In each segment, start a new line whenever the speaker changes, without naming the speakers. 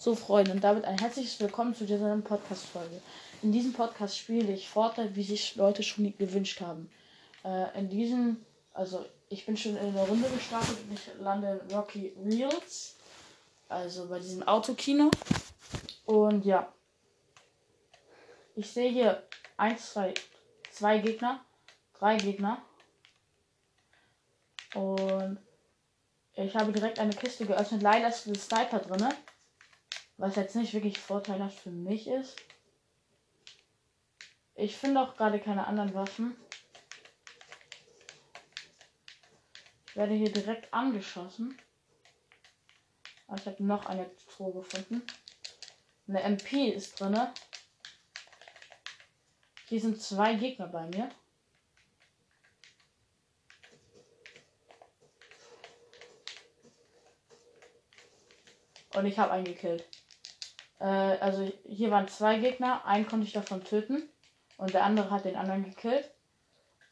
So, Freunde, und damit ein herzliches Willkommen zu dieser Podcast-Folge. In diesem Podcast spiele ich Fortnite, wie sich Leute schon gewünscht haben. Äh, in diesem, also ich bin schon in der Runde gestartet und ich lande in Rocky Reels, also bei diesem Autokino. Und ja, ich sehe hier 1, 2, 2 Gegner, 3 Gegner. Und ich habe direkt eine Kiste geöffnet. Leider ist ein Sniper drin. Was jetzt nicht wirklich vorteilhaft für mich ist. Ich finde auch gerade keine anderen Waffen. Ich werde hier direkt angeschossen. Aber ich habe noch eine Truhe gefunden. Eine MP ist drin. Hier sind zwei Gegner bei mir. Und ich habe einen gekillt. Äh, also hier waren zwei Gegner. Einen konnte ich davon töten. Und der andere hat den anderen gekillt.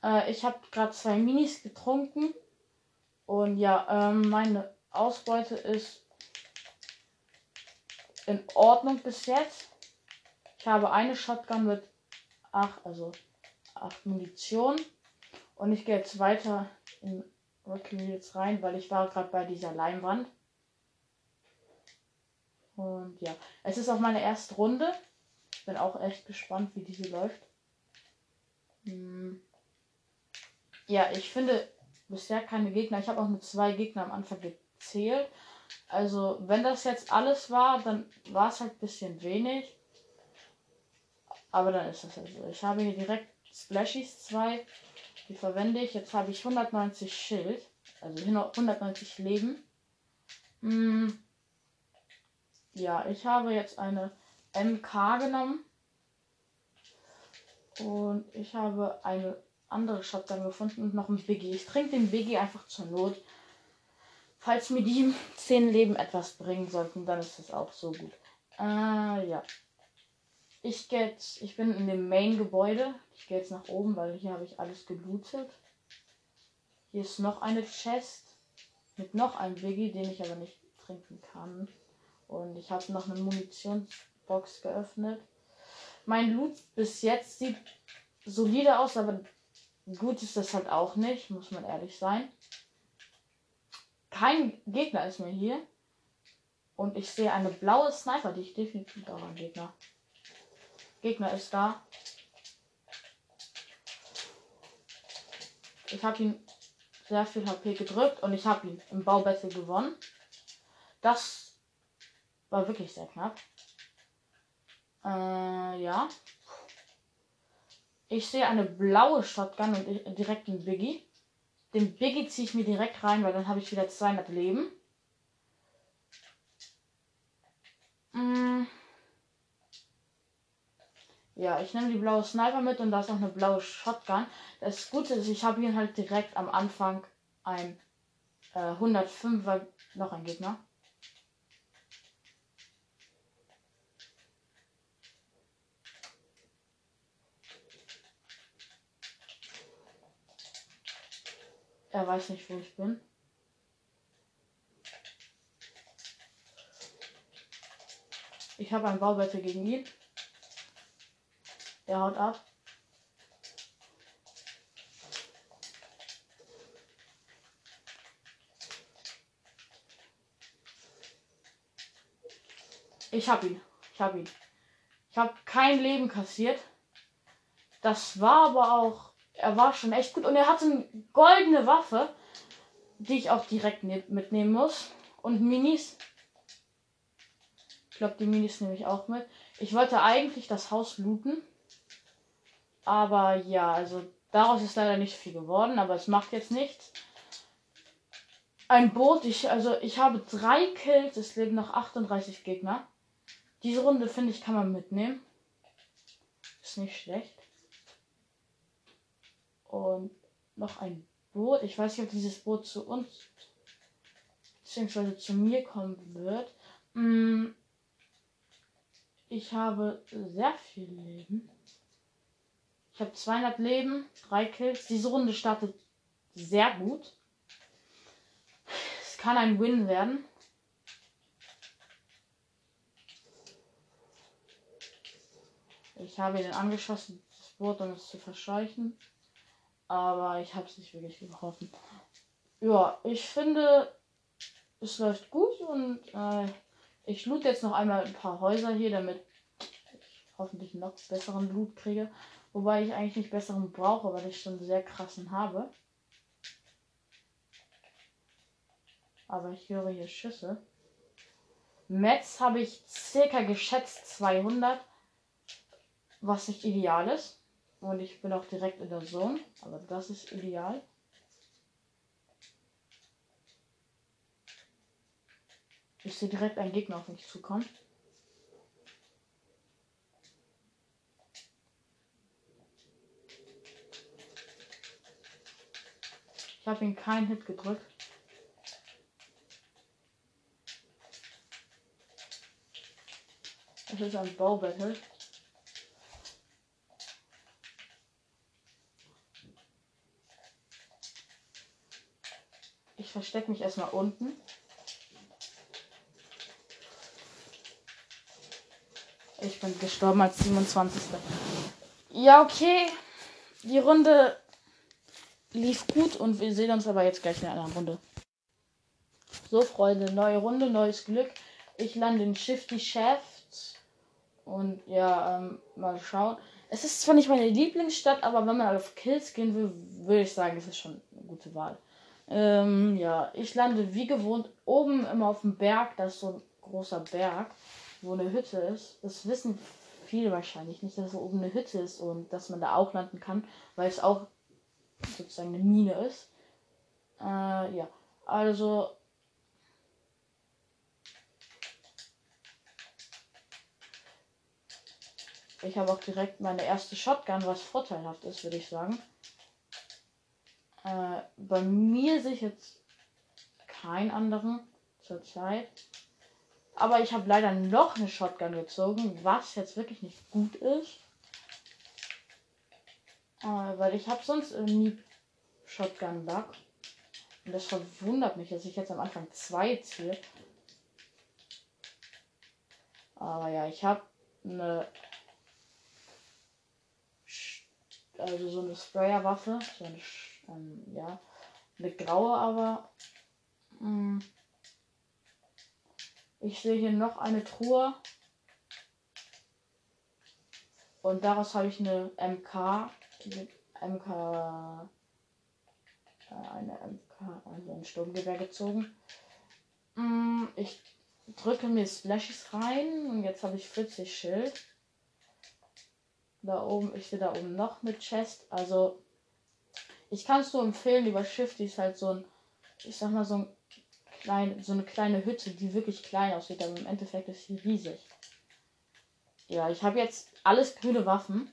Äh, ich habe gerade zwei Minis getrunken. Und ja, ähm, meine Ausbeute ist in Ordnung bis jetzt. Ich habe eine Shotgun mit acht, also acht Munition. Und ich gehe jetzt weiter in Rocky Wheels rein, weil ich war gerade bei dieser Leinwand. Und ja, es ist auch meine erste Runde. Bin auch echt gespannt, wie diese läuft. Hm. Ja, ich finde bisher keine Gegner. Ich habe auch mit zwei Gegnern am Anfang gezählt. Also, wenn das jetzt alles war, dann war es halt ein bisschen wenig. Aber dann ist das halt so. Ich habe hier direkt Splashies 2. Die verwende ich. Jetzt habe ich 190 Schild. Also 190 Leben. Hm. Ja, ich habe jetzt eine MK genommen. Und ich habe eine andere Shotgun gefunden und noch ein Biggie. Ich trinke den Biggie einfach zur Not. Falls mir die 10 Leben etwas bringen sollten, dann ist das auch so gut. Äh, ja. Ich gehe jetzt, ich bin in dem Main-Gebäude. Ich gehe jetzt nach oben, weil hier habe ich alles gelootet. Hier ist noch eine Chest mit noch einem Biggie, den ich aber nicht trinken kann. Und ich habe noch eine Munitionsbox geöffnet. Mein Loot bis jetzt sieht solide aus, aber gut ist das halt auch nicht, muss man ehrlich sein. Kein Gegner ist mehr hier. Und ich sehe eine blaue Sniper, die ich definitiv auch ein Gegner. Gegner ist da. Ich habe ihn sehr viel HP gedrückt und ich habe ihn im Baubattle gewonnen. Das war wirklich sehr knapp. Äh, ja. Ich sehe eine blaue Shotgun und direkt einen Biggie. Den Biggie ziehe ich mir direkt rein, weil dann habe ich wieder 200 Leben. Mm. Ja, ich nehme die blaue Sniper mit und da ist auch eine blaue Shotgun. Das Gute ist, ich habe hier halt direkt am Anfang ein äh, 105er noch ein Gegner. Er weiß nicht, wo ich bin. Ich habe ein Bauwette gegen ihn. Er haut ab. Ich hab ihn. Ich hab ihn. Ich habe kein Leben kassiert. Das war aber auch er war schon echt gut und er hatte eine goldene Waffe, die ich auch direkt ne mitnehmen muss. Und Minis. Ich glaube, die Minis nehme ich auch mit. Ich wollte eigentlich das Haus looten. Aber ja, also daraus ist leider nicht viel geworden, aber es macht jetzt nichts. Ein Boot, ich, also ich habe drei Kills, es leben noch 38 Gegner. Diese Runde, finde ich, kann man mitnehmen. Ist nicht schlecht und noch ein Boot. Ich weiß nicht, ob dieses Boot zu uns beziehungsweise zu mir kommen wird. Mm, ich habe sehr viel Leben. Ich habe 200 Leben, drei Kills. Diese Runde startet sehr gut. Es kann ein Win werden. Ich habe ihn angeschossen, das Boot, um es zu verscheuchen. Aber ich habe es nicht wirklich getroffen. Ja, ich finde, es läuft gut und äh, ich loot jetzt noch einmal ein paar Häuser hier, damit ich hoffentlich noch besseren Loot kriege. Wobei ich eigentlich nicht besseren brauche, weil ich schon sehr krassen habe. Aber ich höre hier Schüsse. Metz habe ich circa geschätzt 200, was nicht ideal ist. Und ich bin auch direkt in der Zone, aber das ist ideal. Ich sehe direkt einen Gegner auf mich zukommen. Ich habe ihn keinen Hit gedrückt. Das ist ein Baubattle. Ich verstecke mich erstmal unten. Ich bin gestorben als 27. Ja, okay. Die Runde lief gut und wir sehen uns aber jetzt gleich in einer anderen Runde. So, Freunde, neue Runde, neues Glück. Ich lande in Shifty Shaft. Und ja, ähm, mal schauen. Es ist zwar nicht meine Lieblingsstadt, aber wenn man auf Kills gehen will, würde ich sagen, es ist schon eine gute Wahl. Ähm, ja, ich lande wie gewohnt oben immer auf dem Berg. Das ist so ein großer Berg, wo eine Hütte ist. Das wissen viele wahrscheinlich nicht, dass da oben eine Hütte ist und dass man da auch landen kann, weil es auch sozusagen eine Mine ist. Äh, ja, also Ich habe auch direkt meine erste Shotgun, was vorteilhaft ist, würde ich sagen. Äh, bei mir sehe ich jetzt keinen anderen zurzeit. Aber ich habe leider noch eine Shotgun gezogen, was jetzt wirklich nicht gut ist. Äh, weil ich habe sonst nie Shotgun-Luck. Und das verwundert mich, dass ich jetzt am Anfang zwei ziehe. Aber ja, ich habe eine also so eine Sprayerwaffe, so eine, ähm, ja, eine graue, aber mh, mm, ich sehe hier noch eine Truhe und daraus habe ich eine MK, MK, äh, eine MK, also ein Sturmgewehr gezogen. Mm, ich drücke mir Splashes rein und jetzt habe ich 40 Schild. Da oben, ich sehe da oben noch eine Chest. Also, ich kann es nur empfehlen, über die ist halt so ein, ich sag mal, so ein klein, so eine kleine Hütte, die wirklich klein aussieht, aber im Endeffekt ist sie riesig. Ja, ich habe jetzt alles grüne Waffen.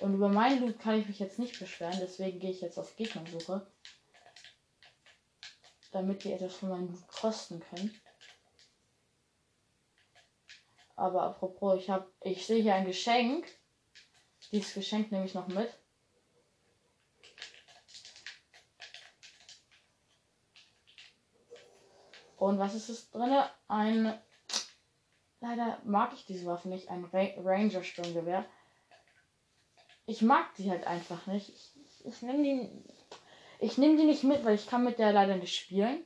Und über meinen Loot kann ich mich jetzt nicht beschweren, deswegen gehe ich jetzt auf Gegnersuche. Damit die etwas von meinem Loot kosten können. Aber apropos, ich habe, ich sehe hier ein Geschenk. Dieses Geschenk nehme ich noch mit. Und was ist es drin? Ein. Leider mag ich diese Waffe nicht. Ein Ra Ranger Sturmgewehr. Ich mag die halt einfach nicht. Ich, ich, ich nehme die. Ich nehme die nicht mit, weil ich kann mit der leider nicht spielen.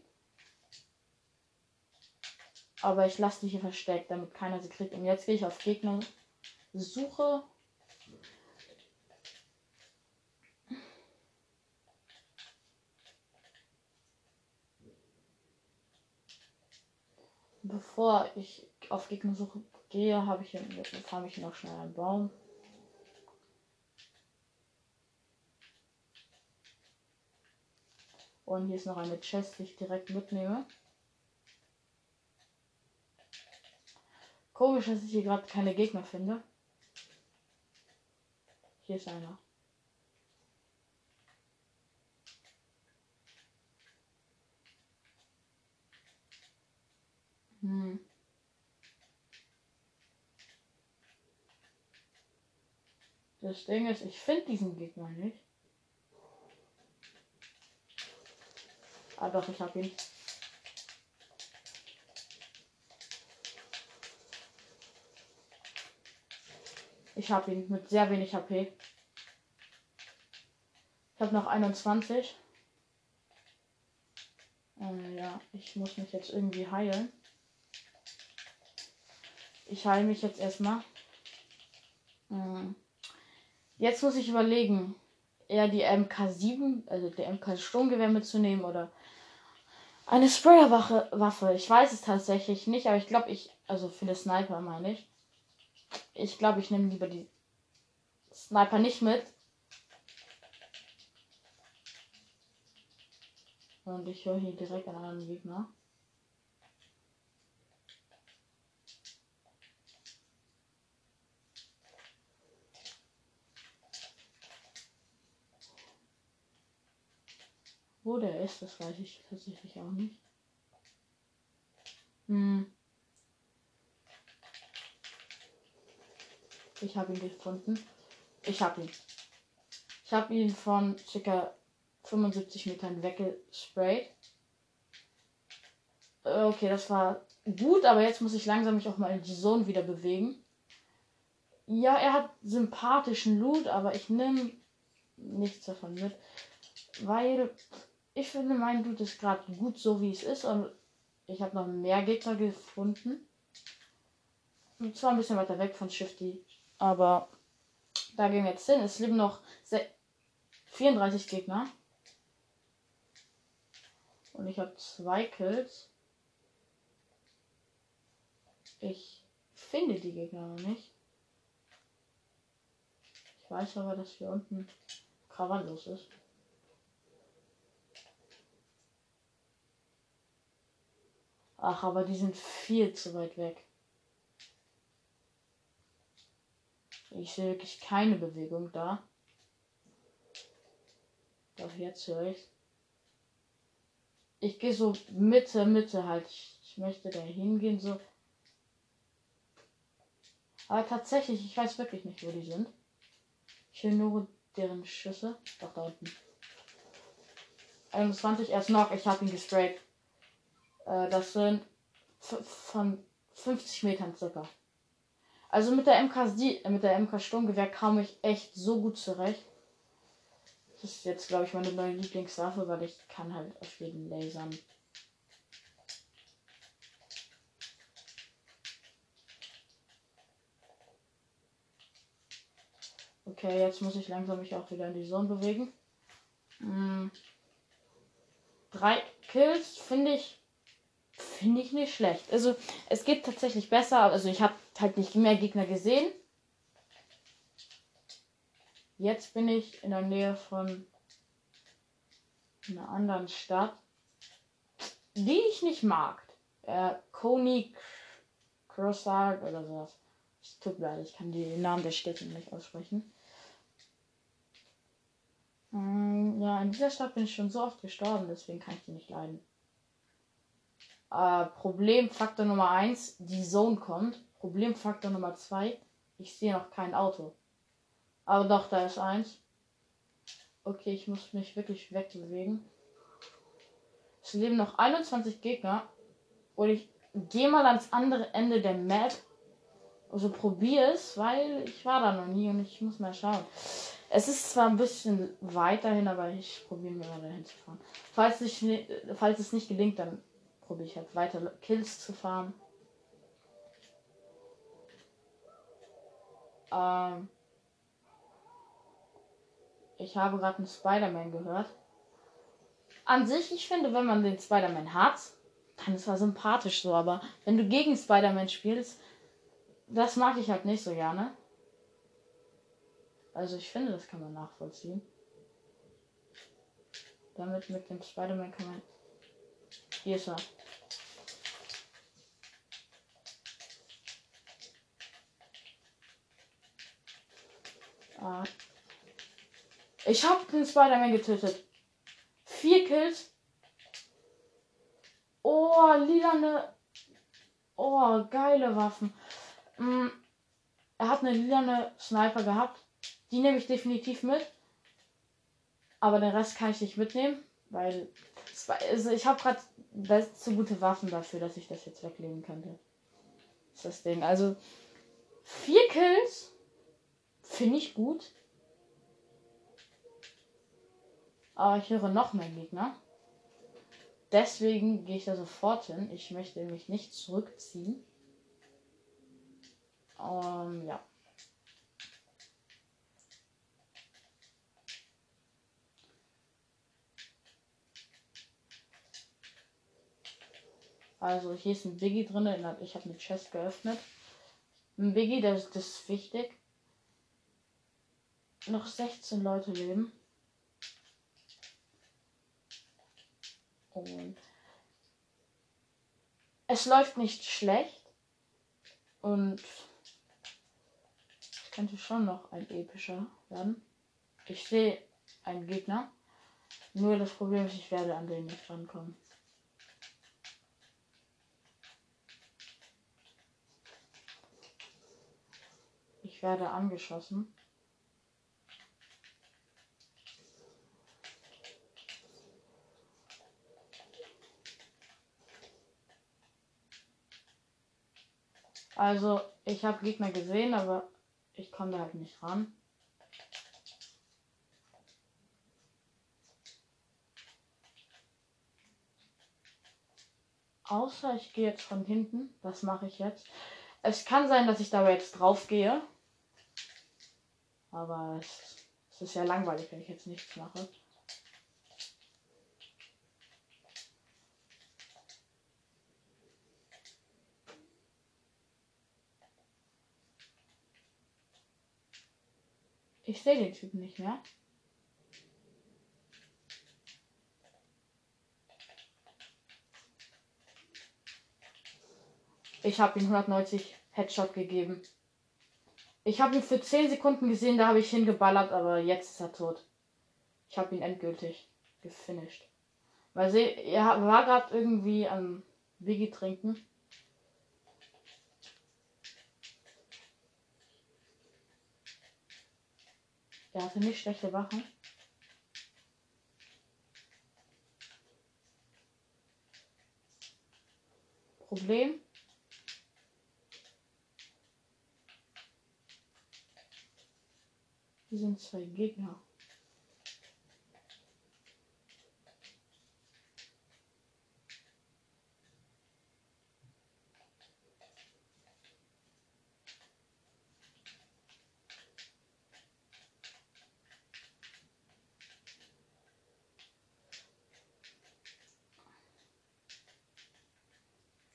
Aber ich lasse die hier versteckt, damit keiner sie kriegt. Und jetzt gehe ich auf Gegner. Suche Bevor ich auf Gegnersuche gehe, habe ich farme ich noch schnell einen Baum. Und hier ist noch eine Chest, die ich direkt mitnehme. Komisch, dass ich hier gerade keine Gegner finde. Hier ist einer. Hm. Das Ding ist, ich finde diesen Gegner nicht. Ah doch, ich habe ihn. Ich habe ihn mit sehr wenig HP. Ich habe noch 21. Äh, ja, ich muss mich jetzt irgendwie heilen. Ich heile mich jetzt erstmal. Hm. Jetzt muss ich überlegen, eher die MK7, also der MK Sturmgewehr mitzunehmen oder eine Sprayerwaffe. Ich weiß es tatsächlich nicht, aber ich glaube, ich, also für den Sniper meine ich. Ich glaube, ich nehme lieber die Sniper nicht mit. Und ich höre hier direkt einen anderen Gegner. Wo der ist, das weiß ich tatsächlich auch nicht. Hm. Ich habe ihn gefunden. Ich habe ihn. Ich habe ihn von ca. 75 Metern weggesprayt. Äh, okay, das war gut, aber jetzt muss ich langsam mich auch mal in die Zone wieder bewegen. Ja, er hat sympathischen Loot, aber ich nehme nichts davon mit. Weil ich finde, mein Dude ist gerade gut so, wie es ist. Und ich habe noch mehr Gegner gefunden. Und zwar ein bisschen weiter weg von Shifty. Aber da gehen wir jetzt hin. Es leben noch 34 Gegner. Und ich habe zwei Kills. Ich finde die Gegner noch nicht. Ich weiß aber, dass hier unten Krawall ist. Ach, aber die sind viel zu weit weg. Ich sehe wirklich keine Bewegung da. Doch jetzt höre ich. Ich gehe so Mitte, Mitte halt. Ich, ich möchte da hingehen, so. Aber tatsächlich, ich weiß wirklich nicht, wo die sind. Ich höre nur deren Schüsse. Doch, da unten. 21, erst noch. Ich habe ihn gesprayt. Äh, das sind von 50 Metern circa. Also mit der MK, äh, mit der MK Sturmgewehr kam ich echt so gut zurecht. Das ist jetzt, glaube ich, meine neue Lieblingswaffe, weil ich kann halt auf jeden lasern. Okay, jetzt muss ich langsam mich auch wieder in die Zone bewegen. Hm. Drei Kills finde ich Finde ich nicht schlecht. Also es geht tatsächlich besser. Also ich habe halt nicht mehr Gegner gesehen. Jetzt bin ich in der Nähe von einer anderen Stadt, die ich nicht mag. Äh, Coney Crossard oder sowas. Es tut mir leid, ich kann die Namen der Städte nicht aussprechen. Mm, ja, in dieser Stadt bin ich schon so oft gestorben, deswegen kann ich die nicht leiden. Äh, Problemfaktor Nummer 1, die Zone kommt. Problemfaktor Nummer 2, ich sehe noch kein Auto. Aber doch, da ist eins. Okay, ich muss mich wirklich wegbewegen. Es leben noch 21 Gegner. Und ich gehe mal ans andere Ende der Map. Also probiere es, weil ich war da noch nie und ich muss mal schauen. Es ist zwar ein bisschen weiterhin, aber ich probiere mir mal dahin zu fahren. Falls, ich, falls es nicht gelingt, dann probiere ich halt weiter Kills zu fahren. Ähm ich habe gerade einen Spider-Man gehört. An sich, ich finde, wenn man den Spider-Man hat, dann ist er sympathisch so, aber wenn du gegen Spider-Man spielst, das mag ich halt nicht so gerne. Also ich finde, das kann man nachvollziehen. Damit mit dem Spider-Man kann man. Hier ist er. Ah. Ich habe den Spider-Man getötet. Vier Kills. Oh, lilane. Oh, geile Waffen. Mm, er hat eine lilane Sniper gehabt. Die nehme ich definitiv mit. Aber den Rest kann ich nicht mitnehmen, weil also ich habe gerade zu gute Waffen dafür, dass ich das jetzt weglegen könnte. Das ist das Ding. Also vier Kills Finde ich gut. Aber ich höre noch mehr Gegner. Deswegen gehe ich da sofort hin. Ich möchte mich nicht zurückziehen. Ähm, ja. Also hier ist ein Biggie drin. Ich habe eine Chest geöffnet. Ein Biggie, das, das ist wichtig. Noch 16 Leute leben. Und es läuft nicht schlecht. Und es könnte schon noch ein epischer werden. Ich sehe einen Gegner. Nur das Problem ist, ich werde an den nicht rankommen. Werde angeschossen. Also, ich habe Gegner gesehen, aber ich komme da halt nicht ran. Außer ich gehe jetzt von hinten. Das mache ich jetzt. Es kann sein, dass ich dabei jetzt drauf gehe. Aber es, es ist ja langweilig, wenn ich jetzt nichts mache. Ich sehe den Typen nicht mehr. Ich habe ihm 190 Headshot gegeben. Ich habe ihn für 10 Sekunden gesehen, da habe ich hingeballert, aber jetzt ist er tot. Ich habe ihn endgültig gefinisht. Weil sie, er war gerade irgendwie am Wiggy trinken. Er hatte nicht schlechte Wachen. Problem. Hier sind zwei Gegner.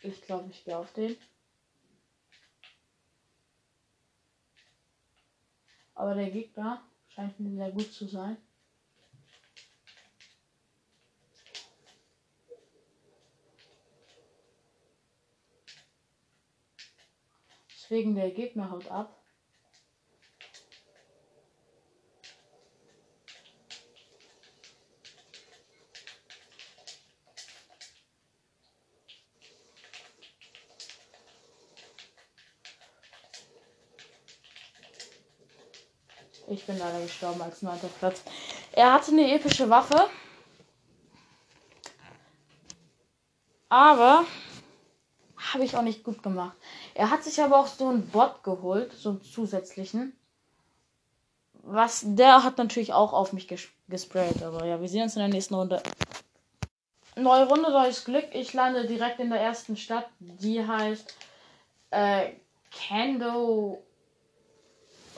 Ich glaube, ich gehe auf den. Aber der Gegner scheint mir sehr gut zu sein. Deswegen der Gegner haut ab. Ich bin leider gestorben als neunter Platz. Er hatte eine epische Waffe. Aber habe ich auch nicht gut gemacht. Er hat sich aber auch so einen Bot geholt, so einen zusätzlichen. Was der hat natürlich auch auf mich ges gesprayt. Aber ja, wir sehen uns in der nächsten Runde. Neue Runde, neues Glück. Ich lande direkt in der ersten Stadt. Die heißt äh, Kando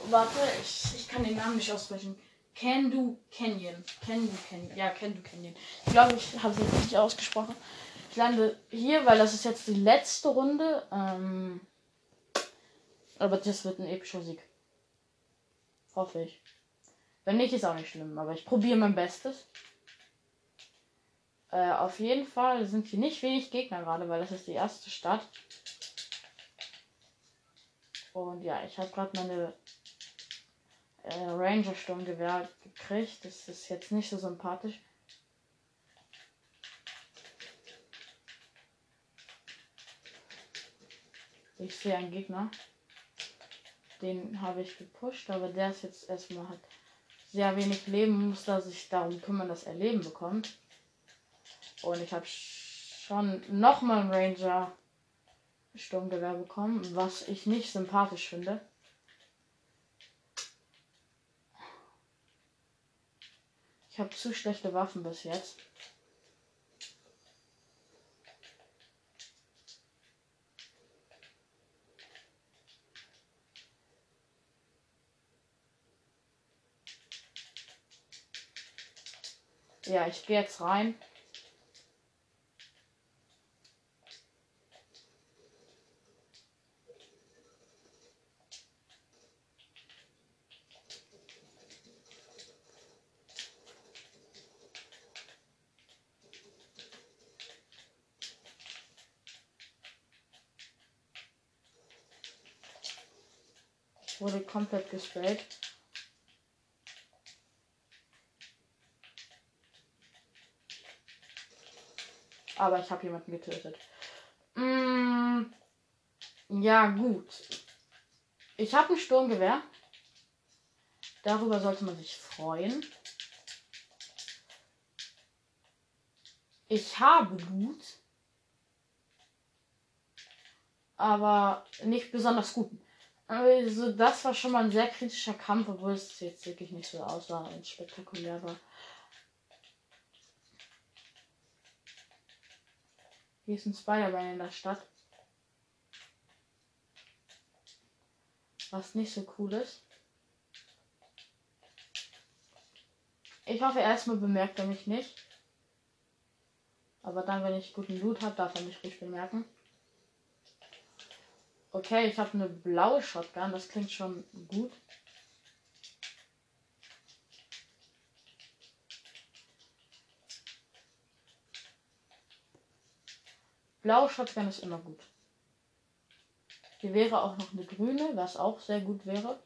Warte, ich, ich kann den Namen nicht aussprechen. Do Canyon. Can Do Canyon. Ja, Do Canyon. Ich glaube, ich habe es jetzt nicht ausgesprochen. Ich lande hier, weil das ist jetzt die letzte Runde. Ähm, aber das wird ein epischer Sieg. Hoffe ich. Wenn nicht, ist auch nicht schlimm. Aber ich probiere mein Bestes. Äh, auf jeden Fall sind hier nicht wenig Gegner gerade, weil das ist die erste Stadt. Und ja, ich habe gerade meine äh, Ranger Sturmgewehr gekriegt. Das ist jetzt nicht so sympathisch. Ich sehe einen Gegner. Den habe ich gepusht, aber der ist jetzt erstmal hat sehr wenig Leben, muss da sich darum kümmern, dass er Leben bekommt. Und ich habe schon nochmal ein Ranger Sturmgewehr bekommen, was ich nicht sympathisch finde. Ich habe zu schlechte Waffen bis jetzt. Ja, ich gehe jetzt rein. Wurde komplett gesprayt. Aber ich habe jemanden getötet. Mm, ja, gut. Ich habe ein Sturmgewehr. Darüber sollte man sich freuen. Ich habe Blut. Aber nicht besonders gut. Also, das war schon mal ein sehr kritischer Kampf, obwohl es jetzt wirklich nicht so aussah und spektakulär war. Hier ist ein Spider-Man in der Stadt. Was nicht so cool ist. Ich hoffe, erstmal bemerkt er mich nicht. Aber dann, wenn ich guten Loot habe, darf er mich ruhig bemerken. Okay, ich habe eine blaue Shotgun. Das klingt schon gut. Blaue Shotgun ist immer gut. Hier wäre auch noch eine grüne, was auch sehr gut wäre.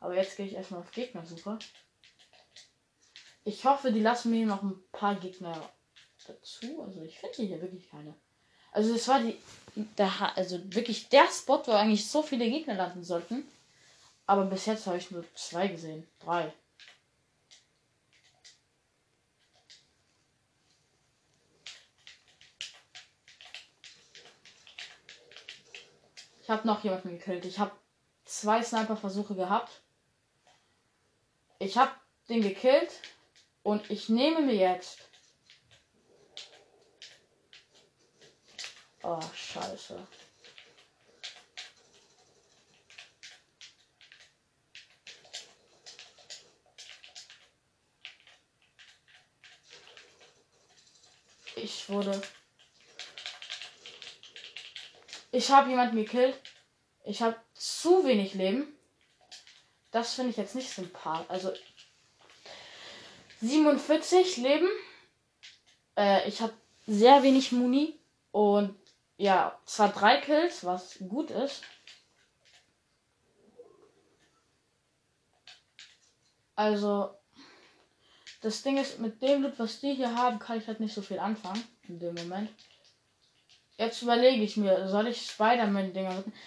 Aber jetzt gehe ich erstmal auf Gegnersuche. Ich hoffe, die lassen mir noch ein paar Gegner dazu. Also ich finde hier wirklich keine. Also es war die, der, also wirklich der Spot, wo eigentlich so viele Gegner landen sollten. Aber bis jetzt habe ich nur zwei gesehen. Drei. Ich habe noch jemanden gekillt. Ich habe zwei Sniper-Versuche gehabt. Ich habe den gekillt und ich nehme mir jetzt Oh, scheiße. Ich wurde. Ich habe jemanden gekillt. Ich habe zu wenig Leben. Das finde ich jetzt nicht sympathisch. Also 47 Leben. Äh, ich habe sehr wenig Muni und ja, zwar drei Kills, was gut ist. Also, das Ding ist, mit dem Loot, was die hier haben, kann ich halt nicht so viel anfangen. In dem Moment. Jetzt überlege ich mir, soll ich Spider-Man-Dinger mitnehmen?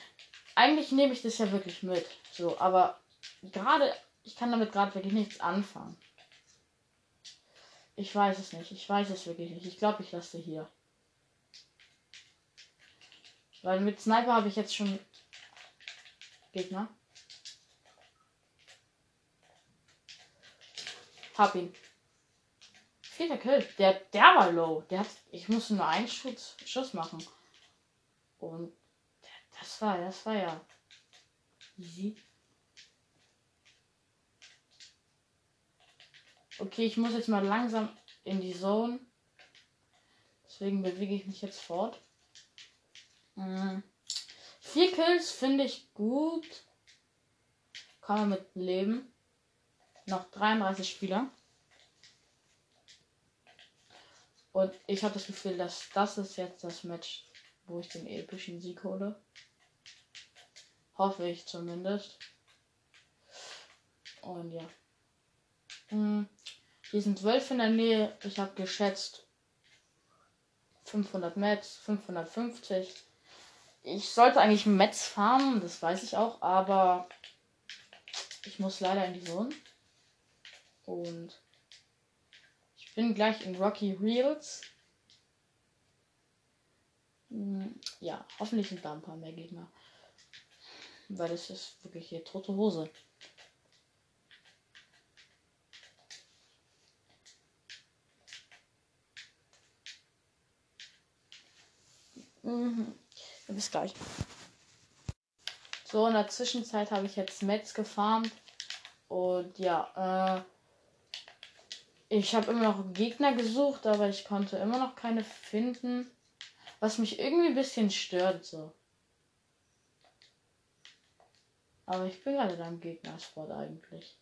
Eigentlich nehme ich das ja wirklich mit. So, aber gerade, ich kann damit gerade wirklich nichts anfangen. Ich weiß es nicht. Ich weiß es wirklich nicht. Ich glaube, ich lasse hier. Weil mit Sniper habe ich jetzt schon Gegner. Hab ihn. Vierter Kill. Der, der war low. Der hat, ich musste nur einen Schuss, Schuss machen. Und das war, das war ja easy. Okay, ich muss jetzt mal langsam in die Zone. Deswegen bewege ich mich jetzt fort. Mhm. Vier Kills finde ich gut. Kann man mit leben. Noch 33 Spieler. Und ich habe das Gefühl, dass das ist jetzt das Match, wo ich den epischen Sieg hole. Hoffe ich zumindest. Und ja. Hm. Hier sind 12 in der Nähe. Ich habe geschätzt 500 Metz, 550 ich sollte eigentlich Metz farmen, das weiß ich auch, aber ich muss leider in die Sonne. Und ich bin gleich in Rocky Reels. Hm, ja, hoffentlich sind da ein paar mehr Gegner. Weil das ist wirklich hier tote Hose. Mhm. Bis gleich. So, in der Zwischenzeit habe ich jetzt Metz gefarmt. Und ja, äh, ich habe immer noch Gegner gesucht, aber ich konnte immer noch keine finden. Was mich irgendwie ein bisschen stört so. Aber ich bin gerade beim Gegnersport eigentlich.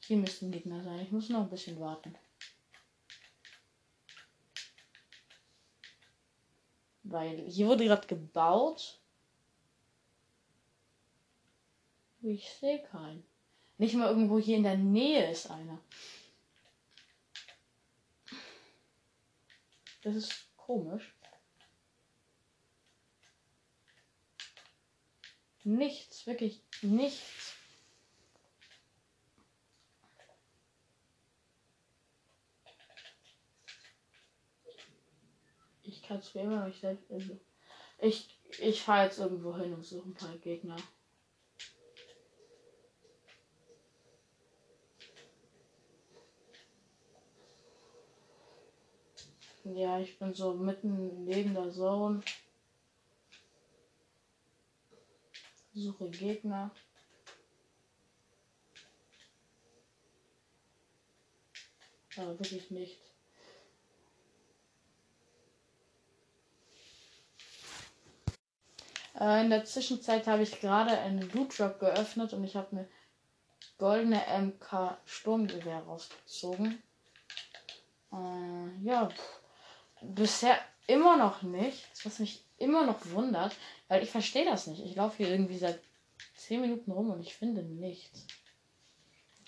Hier müssten Gegner sein. Ich muss noch ein bisschen warten. Weil hier wurde gerade gebaut. Ich sehe keinen. Nicht mal irgendwo hier in der Nähe ist einer. Das ist komisch. Nichts, wirklich nichts. Ich es mir immer selbst. Also ich, ich fahre jetzt irgendwo hin und suche ein paar Gegner. Ja, ich bin so mitten neben der Zone. Suche Gegner. Aber wirklich nicht. Äh, in der Zwischenzeit habe ich gerade einen Loot Drop geöffnet und ich habe eine goldene MK Sturmgewehr rausgezogen. Äh, ja, bisher immer noch nichts, was mich immer noch wundert, weil ich verstehe das nicht. Ich laufe hier irgendwie seit 10 Minuten rum und ich finde nichts.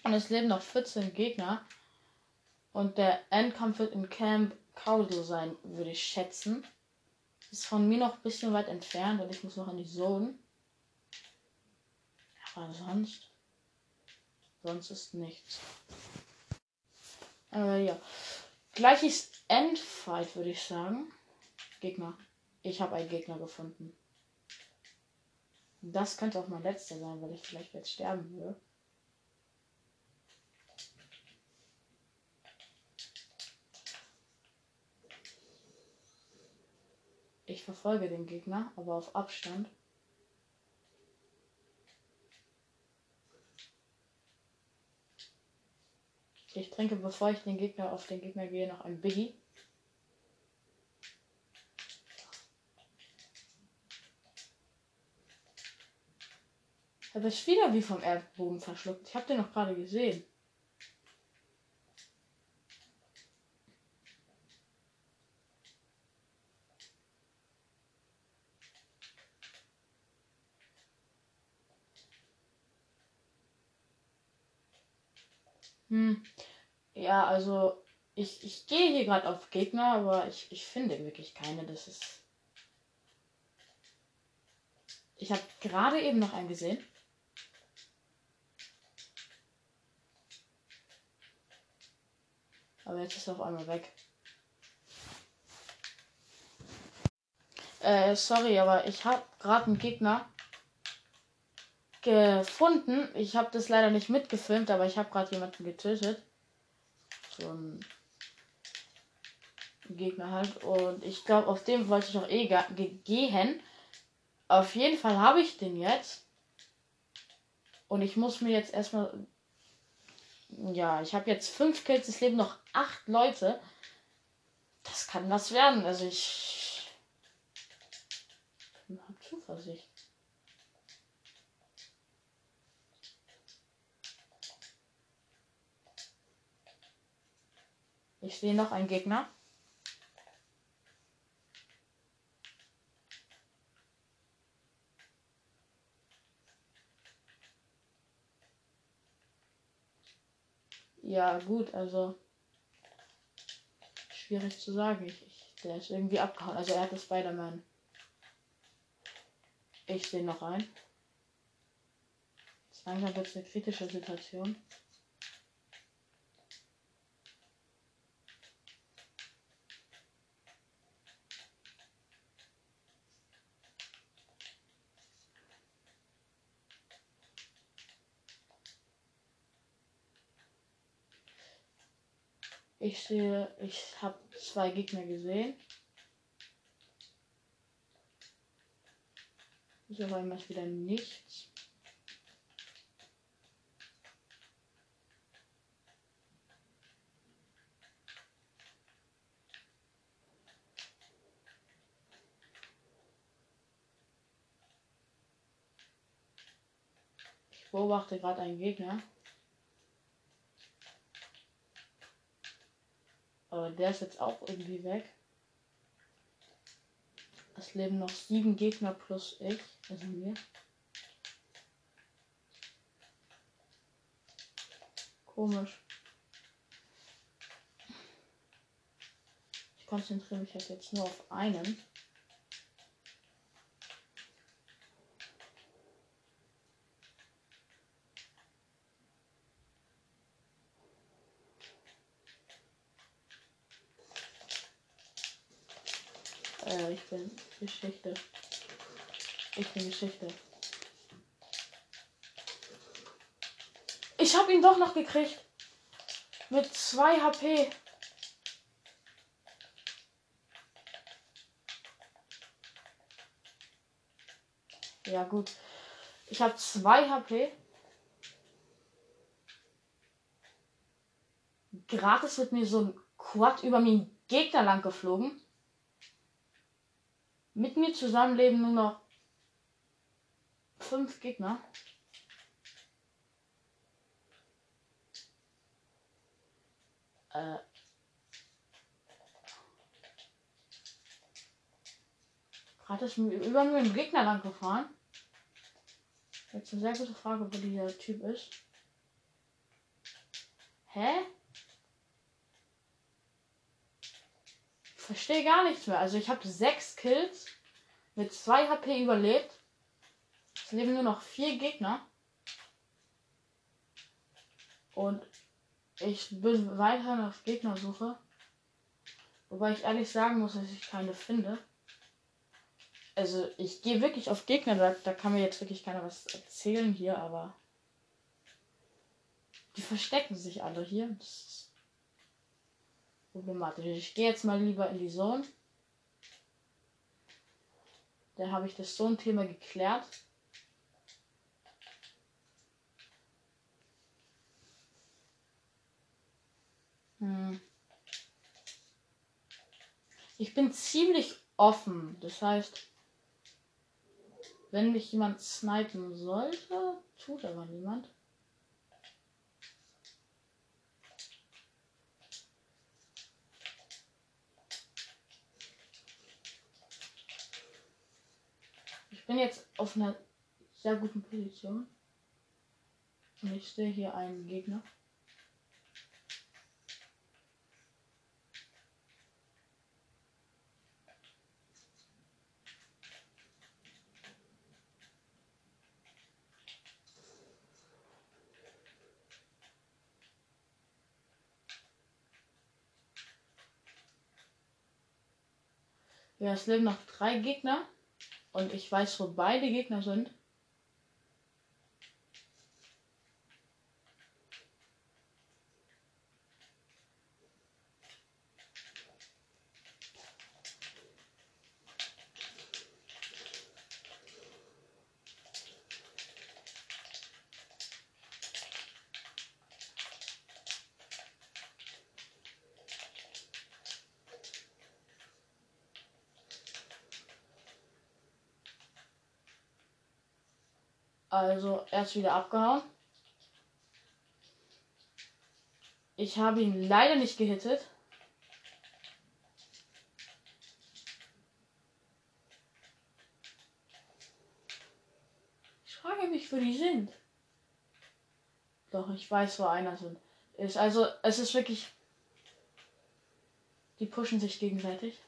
Und es leben noch 14 Gegner. Und der Endkampf wird im Camp Caudal sein, würde ich schätzen. Ist von mir noch ein bisschen weit entfernt und ich muss noch an die Zone. Aber sonst. Sonst ist nichts. Äh, ja. Gleiches Endfight, würde ich sagen. Gegner. Ich habe einen Gegner gefunden. Das könnte auch mein letzter sein, weil ich vielleicht jetzt sterben würde. Ich verfolge den Gegner, aber auf Abstand. Ich trinke, bevor ich den Gegner auf den Gegner gehe, noch ein Biggie. Er wird wieder wie vom Erdboden verschluckt. Ich habe den noch gerade gesehen. Hm. Ja, also ich, ich gehe hier gerade auf Gegner, aber ich, ich finde wirklich keine. Das ist. Ich habe gerade eben noch einen gesehen. Aber jetzt ist er auf einmal weg. Äh, sorry, aber ich habe gerade einen Gegner gefunden. Ich habe das leider nicht mitgefilmt, aber ich habe gerade jemanden getötet. So ein Gegner halt. Und ich glaube, auf dem wollte ich auch eh gehen. Auf jeden Fall habe ich den jetzt. Und ich muss mir jetzt erstmal. Ja, ich habe jetzt fünf Kills, es leben noch acht Leute. Das kann was werden. Also ich. Ich habe Zuversicht. Ich sehe noch einen Gegner. Ja, gut, also schwierig zu sagen. Ich, ich, der ist irgendwie abgehauen. Also er hat das Spider-Man. Ich sehe noch ein. Jetzt langsam wird es eine kritische Situation. Ich sehe, ich habe zwei Gegner gesehen. Ich habe einmal wieder nichts. Ich beobachte gerade einen Gegner. Aber der ist jetzt auch irgendwie weg. Es leben noch sieben Gegner plus ich, also mir. Komisch. Ich konzentriere mich halt jetzt nur auf einen. Äh, ich bin Geschichte. Ich bin Geschichte. Ich hab ihn doch noch gekriegt. Mit 2 HP. Ja gut. Ich habe 2 HP. Gratis wird mir so ein Quad über meinen Gegner lang geflogen. Mit mir zusammen leben nur noch fünf Gegner. Äh. Gerade ist über mir ein Gegner lang gefahren. Jetzt eine sehr gute Frage, wo dieser Typ ist. Hä? Verstehe gar nichts mehr. Also ich habe sechs Kills mit 2 HP überlebt. Es leben nur noch vier Gegner. Und ich bin weiterhin auf Gegnersuche. Wobei ich ehrlich sagen muss, dass ich keine finde. Also ich gehe wirklich auf Gegner, da, da kann mir jetzt wirklich keiner was erzählen hier, aber die verstecken sich alle hier. Das ist problematisch. Ich gehe jetzt mal lieber in die Zone. Dann habe ich das Zone-Thema geklärt. Hm. Ich bin ziemlich offen. Das heißt, wenn mich jemand snipen sollte, tut aber niemand. Bin jetzt auf einer sehr guten Position. Und ich sehe hier einen Gegner. Ja, es leben noch drei Gegner und ich weiß, wo beide Gegner sind. Also er ist wieder abgehauen. Ich habe ihn leider nicht gehittet. Ich frage mich, wo die sind. Doch, ich weiß, wo einer sind. Ist also, es ist wirklich. Die pushen sich gegenseitig.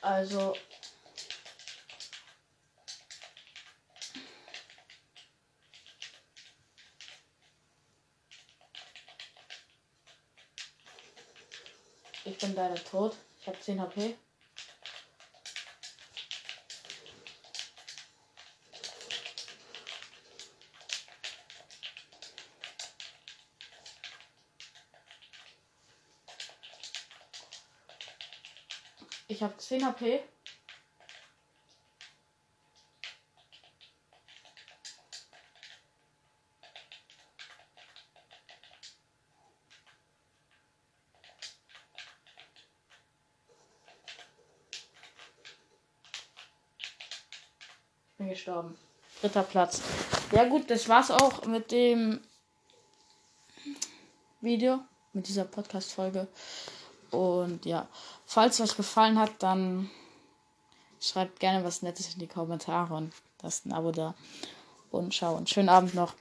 Also. Ich bin leider tot. Ich habe 10 HP. Ich habe 10 HP. bin gestorben. Dritter Platz. Ja gut, das war's auch mit dem Video, mit dieser Podcast-Folge. Und ja, falls euch gefallen hat, dann schreibt gerne was Nettes in die Kommentare und lasst ein Abo da. Und ciao und schönen Abend noch.